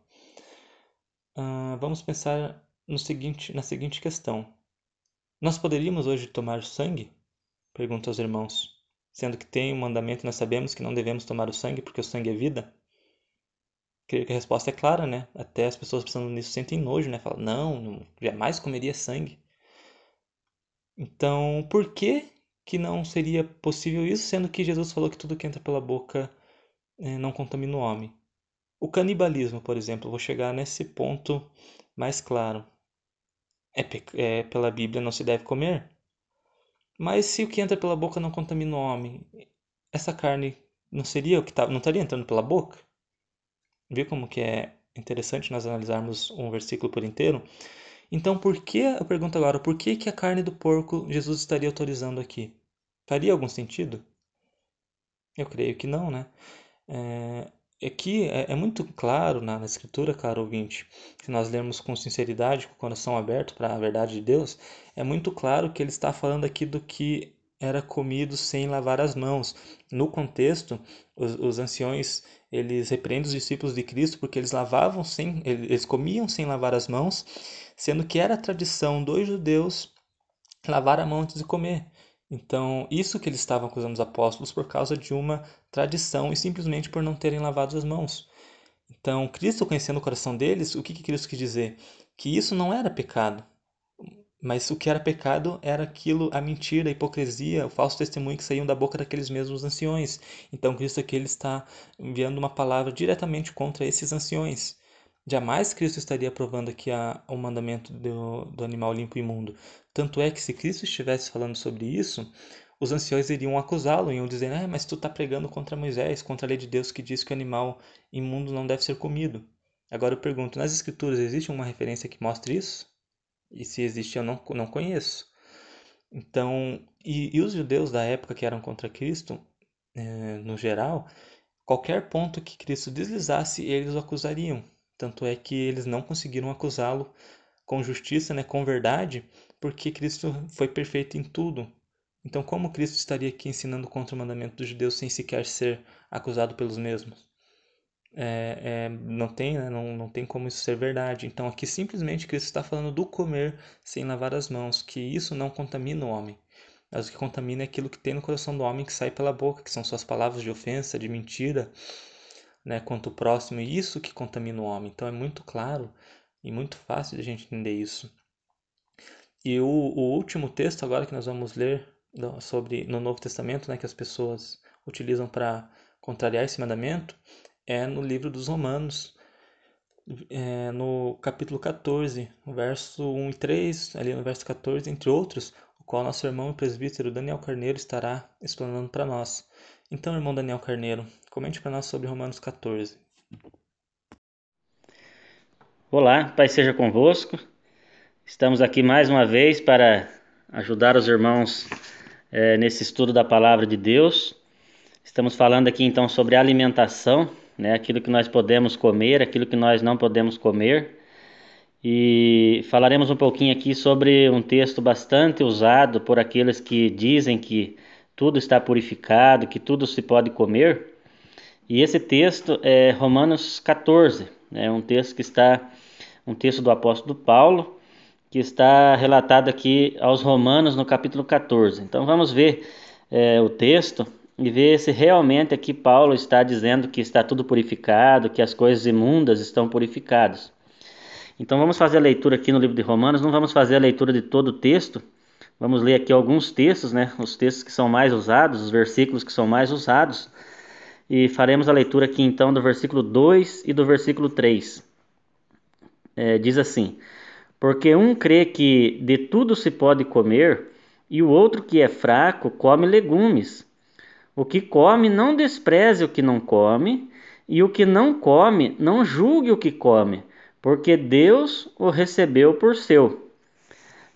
Uh, vamos pensar no seguinte, na seguinte questão: Nós poderíamos hoje tomar sangue? Pergunta aos irmãos. Sendo que tem um mandamento, nós sabemos que não devemos tomar o sangue porque o sangue é vida. Creio que a resposta é clara, né? Até as pessoas pensando nisso sentem nojo, né? Falam, não, não jamais comeria sangue. Então, por que que não seria possível isso, sendo que Jesus falou que tudo que entra pela boca é, não contamina o homem? O canibalismo, por exemplo, vou chegar nesse ponto mais claro. É, é, pela Bíblia não se deve comer. Mas se o que entra pela boca não contamina o homem, essa carne não seria o que tá, não estaria entrando pela boca? Vê como que é interessante nós analisarmos um versículo por inteiro? Então, por que, eu pergunto agora, por que, que a carne do porco Jesus estaria autorizando aqui? Faria algum sentido? Eu creio que não, né? É, aqui é, é, muito claro na, na, Escritura, caro ouvinte, se nós lermos com sinceridade, com o coração aberto para a verdade de Deus, é muito claro que ele está falando aqui do que era comido sem lavar as mãos. No contexto, os, os anciões eles repreendem os discípulos de Cristo porque eles lavavam sem, eles comiam sem lavar as mãos sendo que era tradição dos judeus lavar a mão antes de comer. Então, isso que eles estavam acusando os apóstolos por causa de uma tradição e simplesmente por não terem lavado as mãos. Então, Cristo, conhecendo o coração deles, o que, que Cristo quis dizer? Que isso não era pecado. Mas o que era pecado era aquilo, a mentira, a hipocrisia, o falso testemunho que saíam da boca daqueles mesmos anciões. Então, Cristo aqui ele está enviando uma palavra diretamente contra esses anciões. Jamais Cristo estaria provando aqui a, o mandamento do, do animal limpo e imundo. Tanto é que se Cristo estivesse falando sobre isso, os anciões iriam acusá-lo, iam dizer, ah, mas tu está pregando contra Moisés, contra a lei de Deus que diz que o animal imundo não deve ser comido. Agora eu pergunto, nas escrituras existe uma referência que mostre isso? E se existe eu não, não conheço. Então, e, e os judeus da época que eram contra Cristo, eh, no geral, qualquer ponto que Cristo deslizasse, eles o acusariam. Tanto é que eles não conseguiram acusá-lo com justiça, né, com verdade, porque Cristo foi perfeito em tudo. Então, como Cristo estaria aqui ensinando contra o mandamento dos judeus sem sequer ser acusado pelos mesmos? É, é, não tem, né? não, não tem como isso ser verdade. Então, aqui simplesmente Cristo está falando do comer sem lavar as mãos, que isso não contamina o homem. Mas o que contamina é aquilo que tem no coração do homem que sai pela boca, que são suas palavras de ofensa, de mentira, né, quanto o próximo, e isso que contamina o homem. Então é muito claro e muito fácil de a gente entender isso. E o, o último texto agora que nós vamos ler sobre no Novo Testamento, né, que as pessoas utilizam para contrariar esse mandamento, é no livro dos Romanos, é, no capítulo 14, no verso 1 e 3, ali no verso 14, entre outros, o qual nosso irmão e presbítero Daniel Carneiro estará explanando para nós. Então, irmão Daniel Carneiro, comente para nós sobre Romanos 14. Olá, Pai seja convosco. Estamos aqui mais uma vez para ajudar os irmãos é, nesse estudo da palavra de Deus. Estamos falando aqui então sobre alimentação né? Aquilo que nós podemos comer, aquilo que nós não podemos comer. E falaremos um pouquinho aqui sobre um texto bastante usado por aqueles que dizem que tudo está purificado, que tudo se pode comer. E esse texto é Romanos 14, é um texto que está um texto do apóstolo Paulo, que está relatado aqui aos Romanos no capítulo 14. Então vamos ver é, o texto e ver se realmente aqui Paulo está dizendo que está tudo purificado, que as coisas imundas estão purificadas. Então vamos fazer a leitura aqui no livro de Romanos, não vamos fazer a leitura de todo o texto, vamos ler aqui alguns textos, né? Os textos que são mais usados, os versículos que são mais usados. E faremos a leitura aqui então do versículo 2 e do versículo 3. É, diz assim: Porque um crê que de tudo se pode comer, e o outro que é fraco come legumes. O que come não despreze o que não come, e o que não come não julgue o que come, porque Deus o recebeu por seu.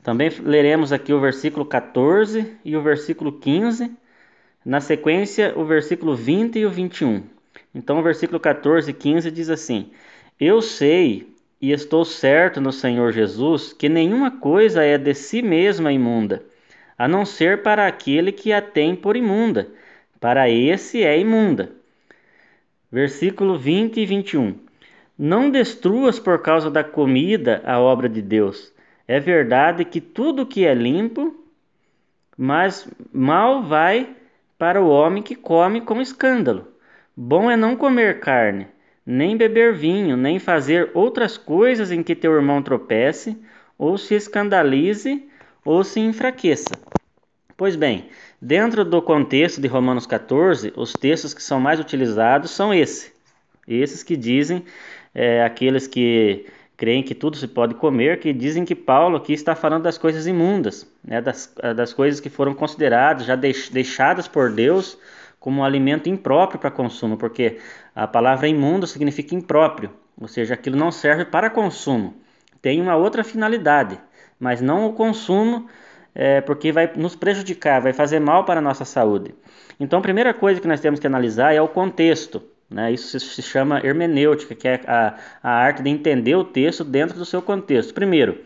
Também leremos aqui o versículo 14 e o versículo 15, na sequência o versículo 20 e o 21. Então o versículo 14 e 15 diz assim: Eu sei e estou certo no Senhor Jesus que nenhuma coisa é de si mesma imunda, a não ser para aquele que a tem por imunda. Para esse é imunda. Versículo 20 e 21. Não destruas por causa da comida a obra de Deus. É verdade que tudo que é limpo, mas mal vai para o homem que come com escândalo. Bom é não comer carne, nem beber vinho, nem fazer outras coisas em que teu irmão tropece, ou se escandalize, ou se enfraqueça. Pois bem, dentro do contexto de Romanos 14, os textos que são mais utilizados são esses. Esses que dizem é, aqueles que creem que tudo se pode comer, que dizem que Paulo aqui está falando das coisas imundas, né, das, das coisas que foram consideradas, já deixadas por Deus como um alimento impróprio para consumo, porque a palavra imundo significa impróprio, ou seja, aquilo não serve para consumo, tem uma outra finalidade, mas não o consumo, é, porque vai nos prejudicar, vai fazer mal para a nossa saúde. Então, a primeira coisa que nós temos que analisar é o contexto. Né? Isso se chama hermenêutica, que é a, a arte de entender o texto dentro do seu contexto. Primeiro,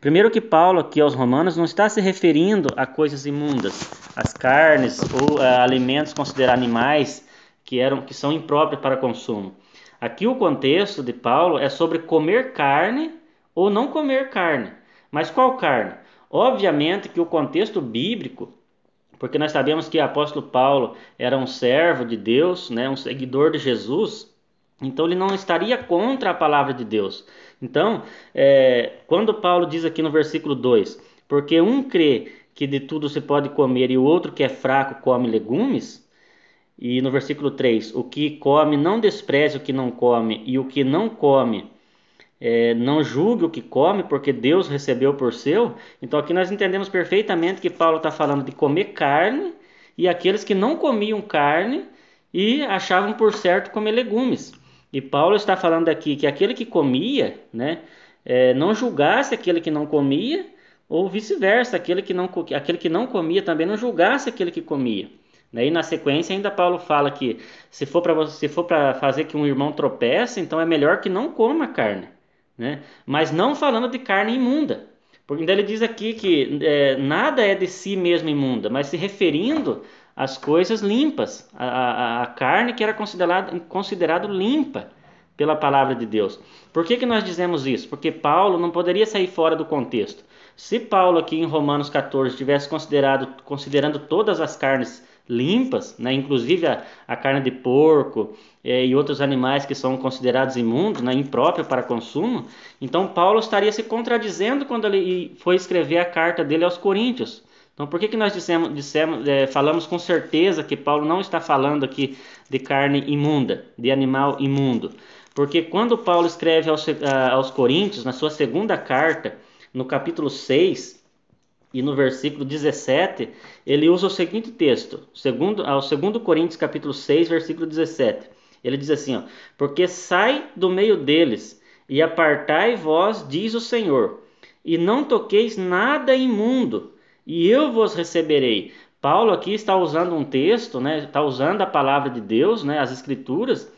primeiro que Paulo aqui aos Romanos não está se referindo a coisas imundas, as carnes ou a, alimentos considerados animais que eram que são impróprios para consumo. Aqui o contexto de Paulo é sobre comer carne ou não comer carne. Mas qual carne? Obviamente que o contexto bíblico porque nós sabemos que o apóstolo Paulo era um servo de Deus, né, um seguidor de Jesus, então ele não estaria contra a palavra de Deus. Então, é, quando Paulo diz aqui no versículo 2: Porque um crê que de tudo se pode comer e o outro que é fraco come legumes, e no versículo 3: O que come não despreze o que não come, e o que não come é, não julgue o que come, porque Deus recebeu por seu. Então aqui nós entendemos perfeitamente que Paulo está falando de comer carne e aqueles que não comiam carne e achavam por certo comer legumes. E Paulo está falando aqui que aquele que comia, né, é, não julgasse aquele que não comia, ou vice-versa, aquele que não aquele que não comia também não julgasse aquele que comia. Né? E na sequência ainda Paulo fala que se for para se for para fazer que um irmão tropece, então é melhor que não coma carne né? mas não falando de carne imunda. Porque ele diz aqui que é, nada é de si mesmo imunda, mas se referindo às coisas limpas, a, a, a carne que era considerado, considerado limpa pela palavra de Deus. Por que, que nós dizemos isso? Porque Paulo não poderia sair fora do contexto. Se Paulo aqui em Romanos 14 tivesse considerado, considerando todas as carnes limpas, né? inclusive a, a carne de porco é, e outros animais que são considerados imundos, né? impróprios para consumo. Então Paulo estaria se contradizendo quando ele foi escrever a carta dele aos Coríntios. Então por que, que nós dissemos, dissemos é, falamos com certeza que Paulo não está falando aqui de carne imunda, de animal imundo? Porque quando Paulo escreve aos, aos Coríntios, na sua segunda carta, no capítulo 6, e no versículo 17, ele usa o seguinte texto, segundo, ao 2 Coríntios capítulo 6, versículo 17. Ele diz assim, ó, porque sai do meio deles e apartai vós, diz o Senhor, e não toqueis nada imundo, e eu vos receberei. Paulo aqui está usando um texto, né, está usando a palavra de Deus, né, as escrituras,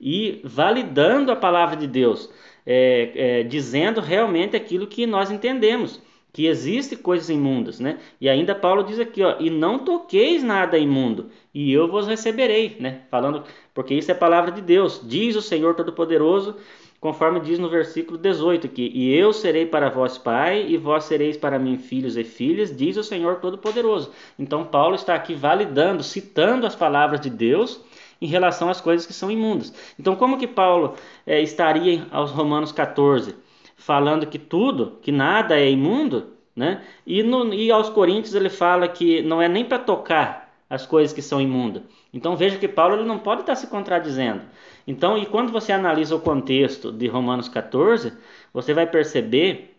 e validando a palavra de Deus, é, é, dizendo realmente aquilo que nós entendemos que existe coisas imundas, né? E ainda Paulo diz aqui, ó, e não toqueis nada imundo, e eu vos receberei, né? Falando, porque isso é palavra de Deus. Diz o Senhor Todo-Poderoso, conforme diz no versículo 18 aqui, e eu serei para vós pai, e vós sereis para mim filhos e filhas, diz o Senhor Todo-Poderoso. Então Paulo está aqui validando, citando as palavras de Deus em relação às coisas que são imundas. Então como que Paulo é, estaria aos Romanos 14? Falando que tudo, que nada é imundo, né? E, no, e aos Coríntios ele fala que não é nem para tocar as coisas que são imundas. Então veja que Paulo ele não pode estar se contradizendo. Então, e quando você analisa o contexto de Romanos 14, você vai perceber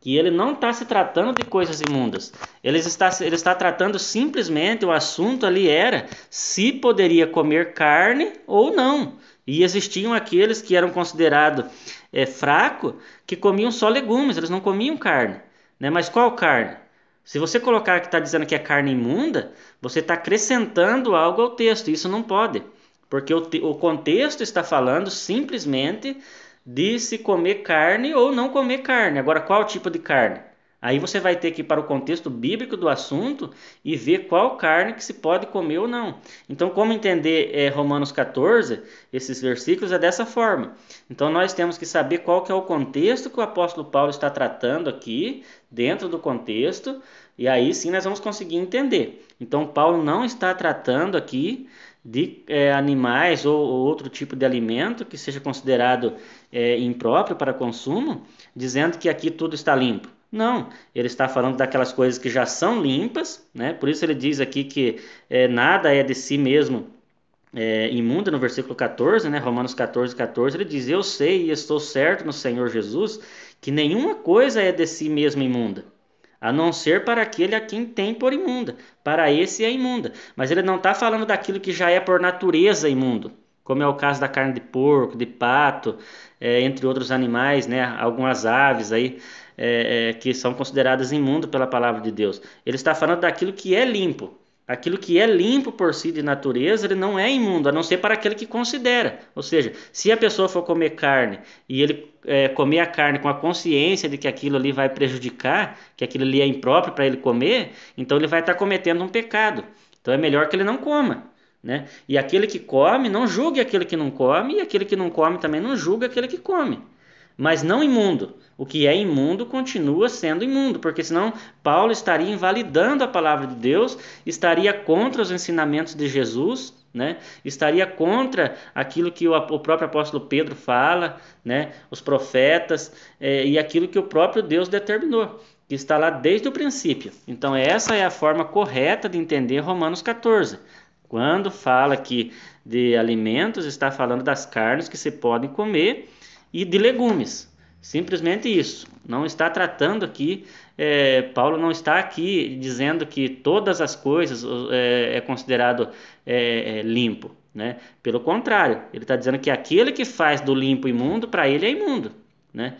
que ele não está se tratando de coisas imundas. Ele está, ele está tratando simplesmente, o assunto ali era se poderia comer carne ou não. E existiam aqueles que eram considerados é, fracos que comiam só legumes, eles não comiam carne. Né? Mas qual carne? Se você colocar que está dizendo que é carne imunda, você está acrescentando algo ao texto. Isso não pode, porque o, o contexto está falando simplesmente de se comer carne ou não comer carne. Agora, qual tipo de carne? Aí você vai ter que ir para o contexto bíblico do assunto e ver qual carne que se pode comer ou não. Então, como entender é, Romanos 14, esses versículos é dessa forma. Então, nós temos que saber qual que é o contexto que o apóstolo Paulo está tratando aqui, dentro do contexto, e aí sim nós vamos conseguir entender. Então, Paulo não está tratando aqui de é, animais ou, ou, outro tipo de alimento que seja considerado é, impróprio para consumo, dizendo que aqui tudo está limpo. Não, ele está falando daquelas coisas que já são limpas, né? Por isso ele diz aqui que é, nada é de si mesmo é, imunda, no versículo 14, né? Romanos 14, 14, ele diz: Eu sei e estou certo no Senhor Jesus que nenhuma coisa é de si mesmo imunda a não ser para aquele a quem tem por imunda. Para esse é imunda. Mas ele não está falando daquilo que já é por natureza imundo, como é o caso da carne de porco, de pato, é, entre outros animais, né? algumas aves aí. É, é, que são consideradas imundo pela palavra de Deus. Ele está falando daquilo que é limpo, Aquilo que é limpo por si de natureza, ele não é imundo, a não ser para aquele que considera. Ou seja, se a pessoa for comer carne e ele é, comer a carne com a consciência de que aquilo ali vai prejudicar, que aquilo ali é impróprio para ele comer, então ele vai estar cometendo um pecado. Então é melhor que ele não coma. Né? E aquele que come, não julgue aquele que não come, e aquele que não come também não julga aquele que come mas não imundo. O que é imundo continua sendo imundo, porque senão Paulo estaria invalidando a palavra de Deus, estaria contra os ensinamentos de Jesus, né? estaria contra aquilo que o, o próprio apóstolo Pedro fala, né? os profetas, é, e aquilo que o próprio Deus determinou, que está lá desde o princípio. Então, essa é a forma correta de entender Romanos 14. Quando fala aqui de alimentos, está falando das carnes que se podem comer e de legumes. Simplesmente isso. Não está tratando aqui, é, Paulo não está aqui dizendo que todas as coisas é, é considerado é, é, limpo. Né? Pelo contrário, ele está dizendo que aquele que faz do limpo imundo, para ele é imundo. Né?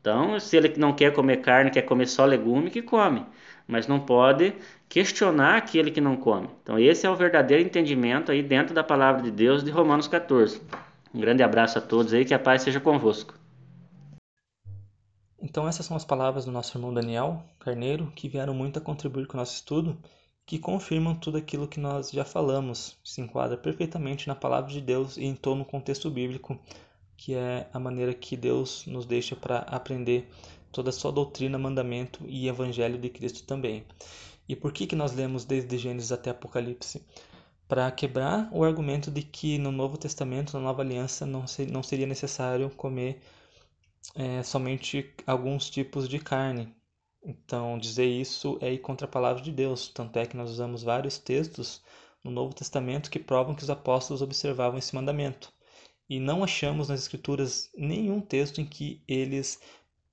Então, se ele não quer comer carne, quer comer só legume, que come. Mas não pode questionar aquele que não come. Então, esse é o verdadeiro entendimento aí dentro da palavra de Deus de Romanos 14. Um grande abraço a todos aí, que a paz seja convosco. Então essas são as palavras do nosso irmão Daniel Carneiro, que vieram muito a contribuir com o nosso estudo, que confirmam tudo aquilo que nós já falamos, se enquadra perfeitamente na palavra de Deus e em todo o contexto bíblico, que é a maneira que Deus nos deixa para aprender toda a sua doutrina, mandamento e evangelho de Cristo também. E por que, que nós lemos desde Gênesis até Apocalipse? para quebrar o argumento de que no Novo Testamento, na Nova Aliança, não, ser, não seria necessário comer é, somente alguns tipos de carne. Então, dizer isso é ir contra a palavra de Deus. Tanto é que nós usamos vários textos no Novo Testamento que provam que os apóstolos observavam esse mandamento. E não achamos nas Escrituras nenhum texto em que eles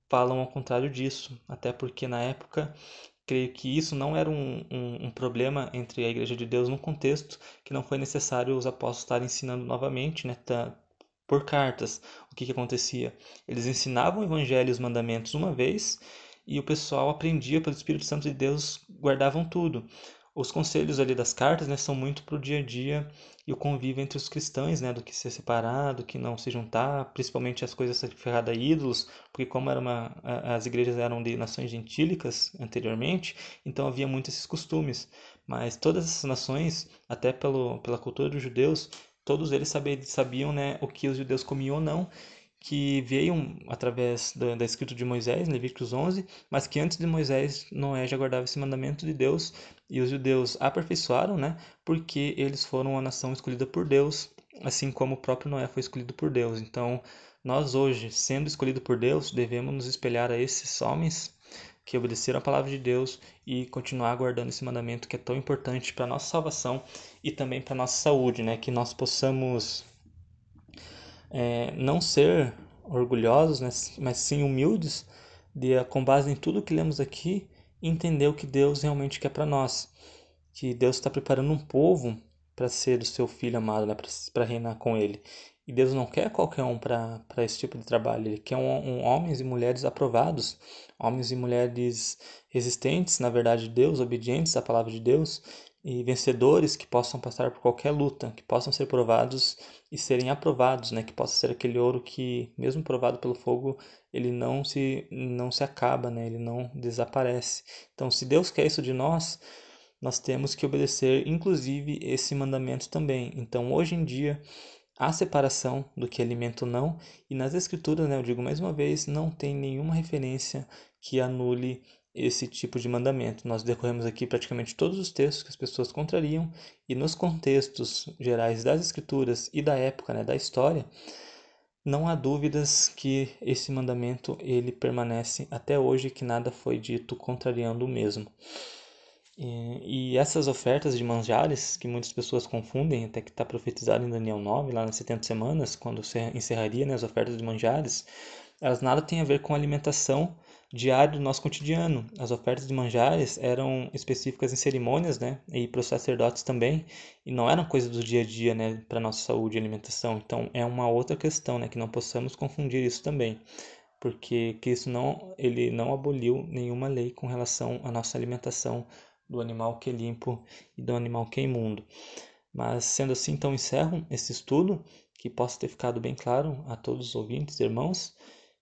falam ao contrário disso, até porque na época creio que isso não era um, um, um, problema entre a Igreja de Deus num contexto que não foi necessário os apóstolos estarem ensinando novamente, né, por cartas. O que, que acontecia? Eles ensinavam o Evangelho e os mandamentos uma vez e o pessoal aprendia pelo Espírito Santo de Deus, guardavam tudo. os conselhos ali das cartas né, são muito para o dia a dia e o convívio entre os cristãos, né, do que se separar, do que não se juntar, principalmente as coisas sacrificadas a ídolos, porque como era uma, as igrejas eram de nações gentílicas anteriormente, então havia muitos esses costumes. Mas todas essas nações, até pelo, pela cultura dos judeus, todos eles sabiam, sabiam né, o que os judeus comiam ou não, que veio através da, da escrita de Moisés, Levíticos 11, mas que antes de Moisés, Noé já guardava esse mandamento de Deus e os judeus aperfeiçoaram, né? Porque eles foram a nação escolhida por Deus, assim como o próprio Noé foi escolhido por Deus. Então, nós hoje, sendo escolhidos por Deus, devemos nos espelhar a esses homens que obedeceram a palavra de Deus e continuar guardando esse mandamento que é tão importante para nossa salvação e também para nossa saúde, né? Que nós possamos é, não ser orgulhosos, né? mas sim humildes, de, com base em tudo que lemos aqui, entender o que Deus realmente quer para nós. Que Deus está preparando um povo para ser o seu filho amado, né? para reinar com ele. E Deus não quer qualquer um para esse tipo de trabalho. Ele quer um, um, homens e mulheres aprovados, homens e mulheres resistentes, na verdade, de Deus, obedientes à palavra de Deus e vencedores que possam passar por qualquer luta, que possam ser provados e serem aprovados, né? Que possa ser aquele ouro que, mesmo provado pelo fogo, ele não se não se acaba, né? Ele não desaparece. Então, se Deus quer isso de nós, nós temos que obedecer, inclusive esse mandamento também. Então, hoje em dia há separação do que alimento não, e nas escrituras, né, eu digo mais uma vez, não tem nenhuma referência que anule esse tipo de mandamento. Nós decorremos aqui praticamente todos os textos que as pessoas contrariam, e nos contextos gerais das escrituras e da época, né, da história, não há dúvidas que esse mandamento ele permanece até hoje, que nada foi dito contrariando o mesmo. E, e essas ofertas de manjares, que muitas pessoas confundem, até que está profetizado em Daniel 9, lá nas 70 semanas, quando se encerraria né, as ofertas de manjares, elas nada têm a ver com alimentação diária do nosso cotidiano. As ofertas de manjares eram específicas em cerimônias, né, e para os sacerdotes também, e não eram coisas do dia a dia, né, para nossa saúde e alimentação. Então é uma outra questão, né, que não possamos confundir isso também, porque Cristo não, ele não aboliu nenhuma lei com relação à nossa alimentação do animal que é limpo e do animal que é imundo. Mas sendo assim, então encerro esse estudo, que possa ter ficado bem claro a todos os ouvintes, irmãos,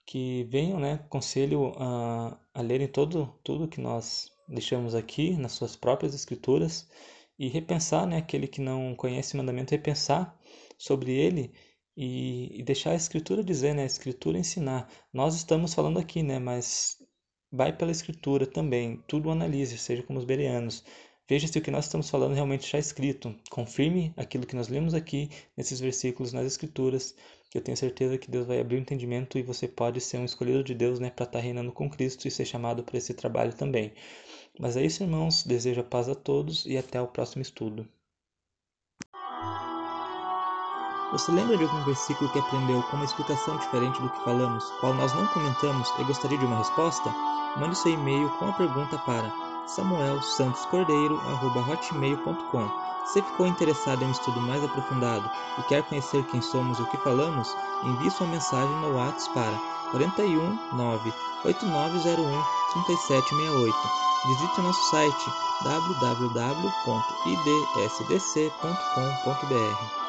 que venham, né, conselho a, a lerem todo, tudo que nós deixamos aqui nas suas próprias escrituras e repensar, né, aquele que não conhece o mandamento, repensar sobre ele e, e deixar a escritura dizer, né, a escritura ensinar. Nós estamos falando aqui, né, mas Vai pela escritura também, tudo analise, seja como os bereanos. Veja se o que nós estamos falando realmente está escrito. Confirme aquilo que nós lemos aqui nesses versículos nas escrituras, que eu tenho certeza que Deus vai abrir o entendimento e você pode ser um escolhido de Deus, né, para estar tá reinando com Cristo e ser chamado para esse trabalho também. Mas é isso, irmãos. Desejo a paz a todos e até o próximo estudo. Você lembra de algum versículo que aprendeu com uma explicação diferente do que falamos, qual nós não comentamos e gostaria de uma resposta? Mande seu e-mail com a pergunta para samuelsantoscordeiro.hotmail.com Se ficou interessado em um estudo mais aprofundado e quer conhecer quem somos e o que falamos, envie sua mensagem no WhatsApp para 41 9 8901 3768. Visite o nosso site www.idsdc.com.br.